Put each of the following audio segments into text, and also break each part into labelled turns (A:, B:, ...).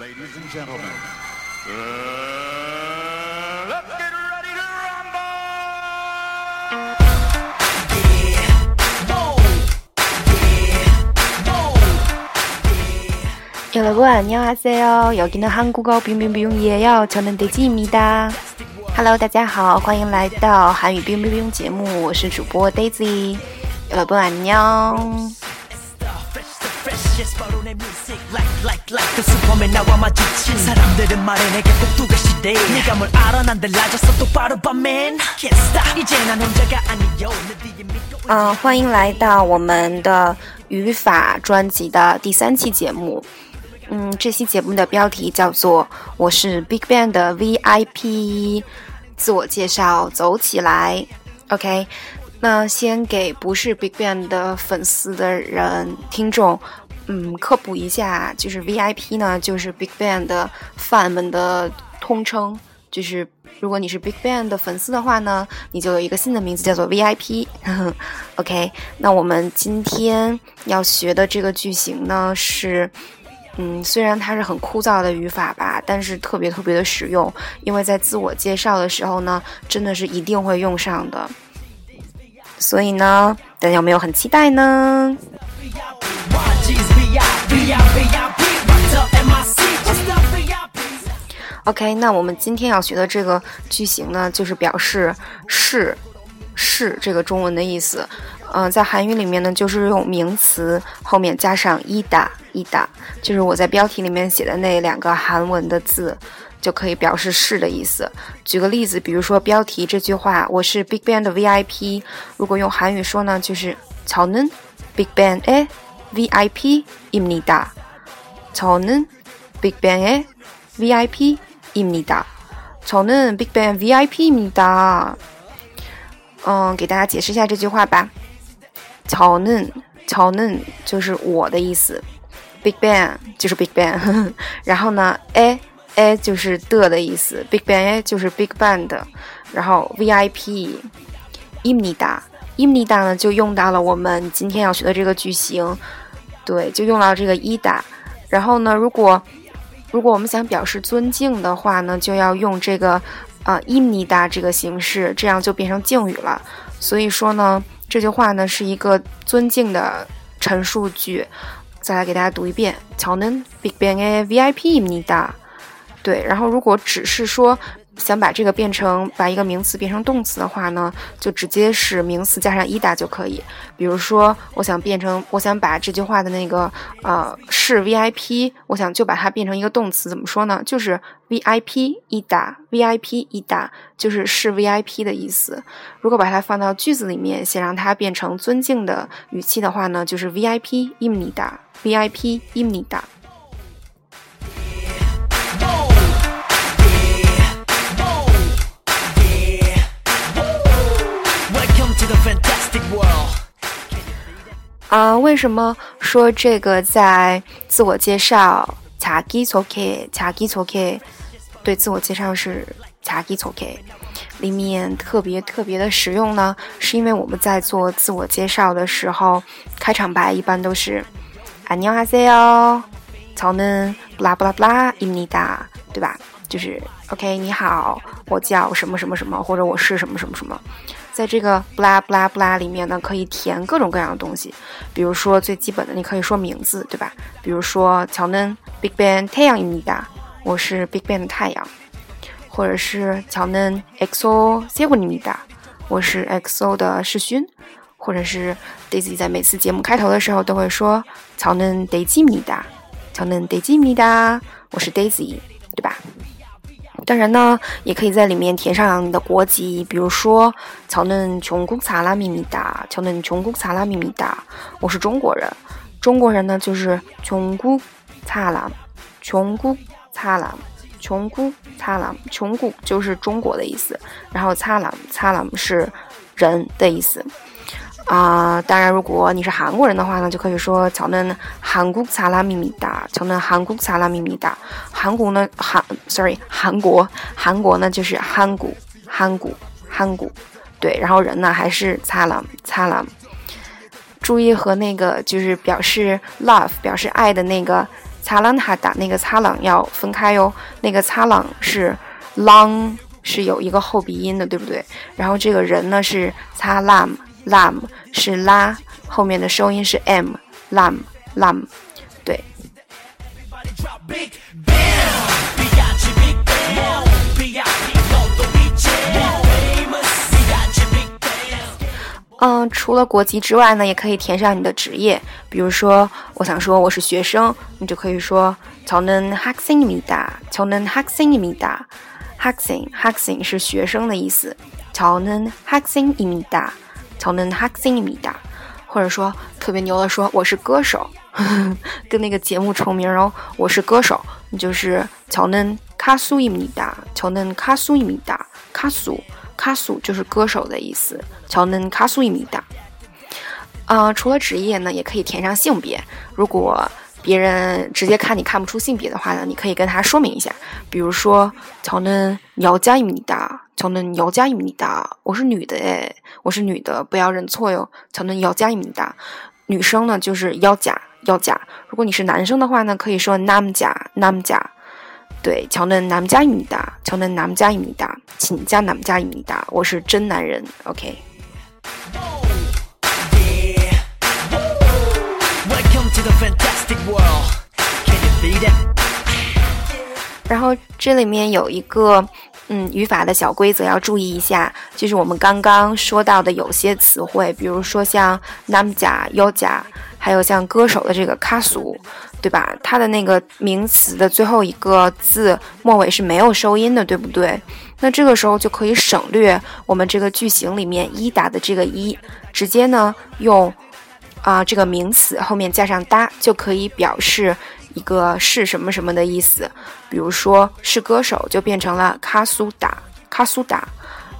A: Ladies and gentlemen, uh, let's get ready to rumble!
B: 여러분 안녕하세요. 여기는 한국어 빙빙빙예요. 저는 데이지입니다. Hello，大家好，欢迎来到韩语冰冰冰节目，我是主播 Daisy。여러분 안녕。
C: Fresh 바로 내 music like like like 그 슈퍼맨 나와 마주친 사람들은 말해 내게 꼭 두가 시대 네가 뭘 알아 난 달라졌어 똑바로 봐맨 Can't stop 이제 난 혼자가 아니요 내 뒤에 믿고
B: 嗯，欢迎来到我们的语法专辑的第三期节目。嗯，这期节目的标题叫做“我是 Big Bang 的 VIP”，自我介绍走起来。OK，那先给不是 Big Bang 的粉丝的人听众， 嗯，科普一下，就是 VIP 呢，就是 Big Bang 的饭们的通称。就是如果你是 Big Bang 的粉丝的话呢，你就有一个新的名字叫做 VIP。OK，那我们今天要学的这个句型呢是，嗯，虽然它是很枯燥的语法吧，但是特别特别的实用，因为在自我介绍的时候呢，真的是一定会用上的。所以呢，大家有没有很期待呢？OK，那我们今天要学的这个句型呢，就是表示是是这个中文的意思。嗯，在韩语里面呢，就是用名词后面加上一打一打，就是我在标题里面写的那两个韩文的字就可以表示是的意思。举个例子，比如说标题这句话，我是 bigbang 的 VIP。如果用韩语说呢，就是曹能 bigbang。VIP입니다。저는 Big Bang의 VIP입니다. 저는 Big Bang VIP입니다. 嗯，给大家解释一下这句话吧。저는 저는就是我的意思，Big Bang 就是 Big Bang，然后呢，a a 就是的的意思，Big Bang 就是 Big Bang 的，然后 VIP 입니다 입니다呢就用到了我们今天要学的这个句型， 对，就用到这个伊达。然后呢，如果如果我们想表示尊敬的话呢，就要用这个啊伊米达这个形式，这样就变成敬语了。所以说呢，这句话呢是一个尊敬的陈述句。再来给大家读一遍，乔能 Big Bang A VIP 伊米达。对，然后如果只是说。想把这个变成把一个名词变成动词的话呢，就直接是名词加上伊达就可以。比如说，我想变成，我想把这句话的那个呃是 VIP，我想就把它变成一个动词，怎么说呢？就是 VIP 伊达，VIP 伊达就是是 VIP 的意思。如果把它放到句子里面，想让它变成尊敬的语气的话呢，就是 VIP 입니 啊、为什么说这个在自我介绍“자기소개”“자기소개”对自我介绍是“자기소개”里面特别特别的实用呢？是因为我们在做自我介绍的时候，开场白一般都是“안녕하세요”，저는布拉布拉布拉입니다，对吧？就是 OK，你好，我叫什么什么什么，或者我是什么什么什么。 在这个布拉布拉布拉里面呢，可以填各种各样的东西，比如说最基本的，你可以说名字，对吧？比如说乔嫩 Big Bang 太阳입니다，我是 Big Bang 的太阳，或者是乔嫩 XO 세군입니다，我是 XO 的世勋，或者是 Daisy 在每次节目开头的时候都会说乔嫩 Daisy 입니다，乔嫩 Daisy 입니다，我是 Daisy，对吧？ 当然呢，也可以在里面填上你的国籍，比如说“乔嫩琼古萨拉米米达”，乔嫩琼古萨拉米米达，我是中国人。中国人呢就是琼古萨拉，琼古萨拉，琼古萨拉，琼古就是中国的意思，然后萨拉萨拉是人的意思。啊、当然，如果你是韩国人的话呢，就可以说“乔嫩韩国萨拉米米达”，乔嫩韩国萨拉米米达。韩国呢，韩，sorry，韩国，韩国呢就是韩国，韩国，韩国，对，然后人呢还是擦 람， 擦 람。 注意和那个就是表示 love 表示爱的那个擦朗哈达那个擦朗要分开哟，那个擦朗是 long 是有一个后鼻音的，对不对？然后这个人呢是擦 lam lam 是拉，后面的收音是 m lam lam，对。
C: Big Bang 비같이 Big Bang VIP 너도 있지 Famous 비같이 Big Bang
B: 嗯，除了国籍之外呢，也可以填上你的职业。比如说，我想说我是学生，你就可以说저는학생입니다。저는학생입니다。학생 학생是学生的意思。저는학생입니다。 저는학생입니다。或者说特别牛的说我是歌手，跟那个节目重名哦，我是歌手，你就是저는가수입니다。저는가수입니다。가수卡苏就是歌手的意思，乔嫩卡苏伊米达。呃，除了职业呢，也可以填上性别。如果 别人直接看你看不出性别的话呢，你可以跟他说明一下，比如说乔嫩姚加伊米达，乔嫩姚加伊米达，我是女的诶，我是女的，不要认错哟。乔嫩姚加伊米达，女生呢就是姚加姚加。如果你是男生的话呢，可以说 nam 加 nam 加。对，乔嫩남자입니다。乔嫩남자입니다。请加남자입니다。我是真男人。OK。
C: Yeah Welcome
B: 然后这里面有一个嗯语法的小规则要注意一下，就是我们刚刚说到的有些词汇，比如说像 nam 加 yo 加，还有像歌手的这个卡苏，对吧？它的那个名词的最后一个字末尾是没有收音的，对不对？那这个时候就可以省略我们这个句型里面一打的这个一，直接呢用啊、这个名词后面加上哒，就可以表示一个是什么什么的意思。比如说是歌手，就变成了卡苏达卡苏达；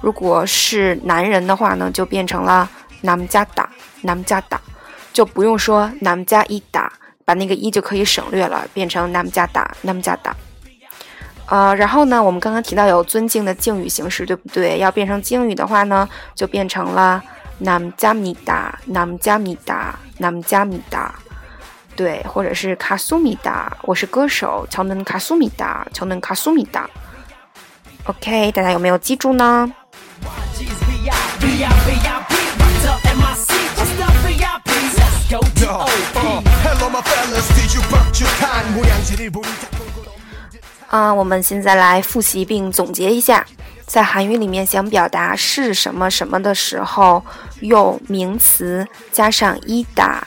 B: 如果是男人的话呢，就变成了南加达南加达，就不用说南加一达，把那个一就可以省略了，变成南加达南加达。呃，然后呢，我们刚刚提到有尊敬的敬语形式，对不对？要变成敬语的话呢，就变成了 nam j a m i d a nam j a m i d a nam j a m i d a 对，或者是卡苏米达，我是歌手，乔能卡苏米达，乔能卡苏米达。OK，大家有没有记住呢？啊，我们现在来复习并总结一下。在韩语里面想表达是什么什么的时候，用名词加上伊达。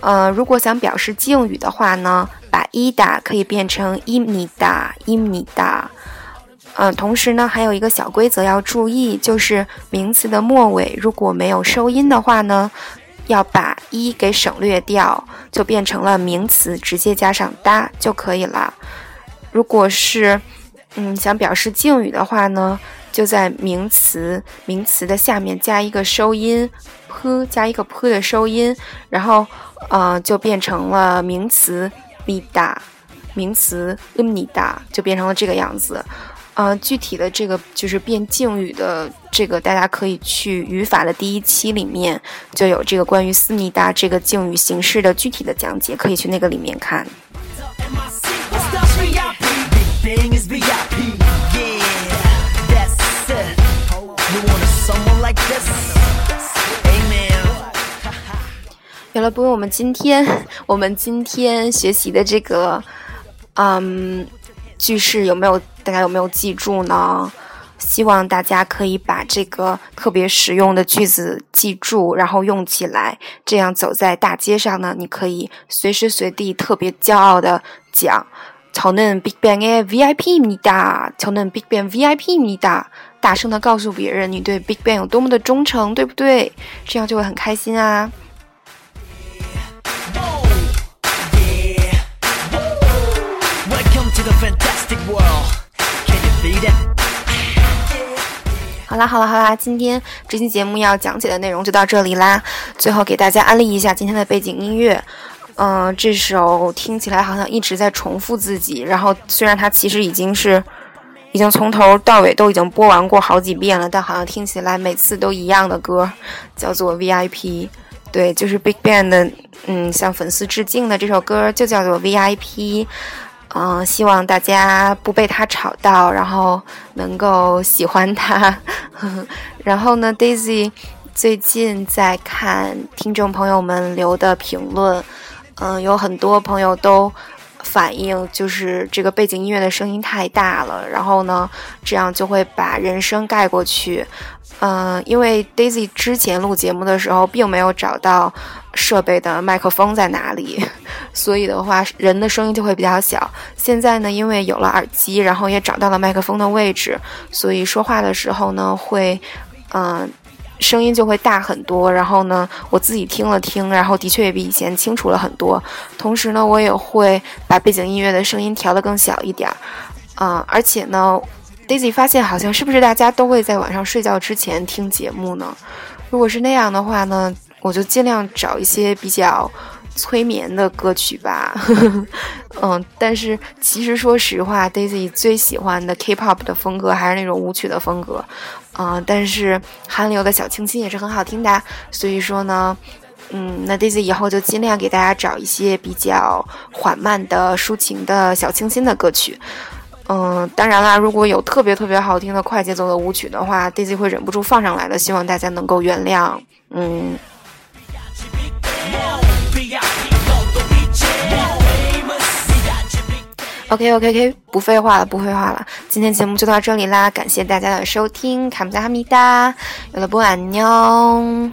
B: 呃，如果想表示敬语的话呢，把伊达可以变成伊米达，伊米达。嗯、同时呢，还有一个小规则要注意，就是名词的末尾如果没有收音的话呢，要把一给省略掉，就变成了名词直接加上哒就可以了。如果是嗯想表示敬语的话呢，就在名词名词的下面加一个收音 p，加一个 p 的收音，然后呃就变成了名词 mi da，名词 um ni da 就变成了这个样子。呃，具体的这个就是变敬语的这个，大家可以去语法的第一期里面就有这个关于思密达这个敬语形式的具体的讲解，可以去那个里面看。有了，不过我们今天我们今天学习的这个，嗯，句式有没有大家有没有记住呢？希望大家可以把这个特别实用的句子记住，然后用起来，这样走在大街上呢，你可以随时随地特别骄傲的讲。저는 빅뱅의 VIP입니다. 저는 빅뱅 VIP입니다. 大声的告诉别人你对 Big Bang 有多么的忠诚，对不对？这样就会很开心啊。
C: Yeah Welcome to the fantastic world Can you feel that?
B: 好啦，好啦，好啦，今天这期节目要讲解的内容就到这里啦。最后给大家安利一下今天的背景音乐， 嗯、这首听起来好像一直在重复自己，然后虽然它其实已经是已经从头到尾都已经播完过好几遍了，但好像听起来每次都一样的歌，叫做 VIP。对，就是 Big Bang 的，嗯，向粉丝致敬的这首歌就叫做 VIP。嗯，希望大家不被他吵到，然后能够喜欢他。然后呢，Daisy 最近在看听众朋友们留的评论，嗯，有很多朋友都反映，就是这个背景音乐的声音太大了，然后呢，这样就会把人声盖过去。嗯，因为 Daisy 之前录节目的时候，并没有找到设备的麦克风在哪里，所以的话，人的声音就会比较小。现在呢，因为有了耳机，然后也找到了麦克风的位置，所以说话的时候呢，会，嗯，声音就会大很多。然后呢，我自己听了听，然后的确也比以前清楚了很多。同时呢，我也会把背景音乐的声音调得更小一点儿，嗯，而且呢。Daisy 发现，好像是不是大家都会在晚上睡觉之前听节目呢？如果是那样的话呢，我就尽量找一些比较催眠的歌曲吧。嗯，但是其实说实话，Daisy 最喜欢的 K-pop 的风格还是那种舞曲的风格。嗯，但是韩流的小清新也是很好听的。所以说呢，嗯，那 Daisy 以后就尽量给大家找一些比较缓慢的、抒情的小清新的歌曲。嗯，当然啦，如果有特别特别好听的快节奏的舞曲的话，Daisy 会忍不住放上来的，希望大家能够原谅。嗯。OK OK OK，不废话了，不废话了，今天节目就到这里啦，感谢大家的收听，卡姆达哈密达，有了不安妞。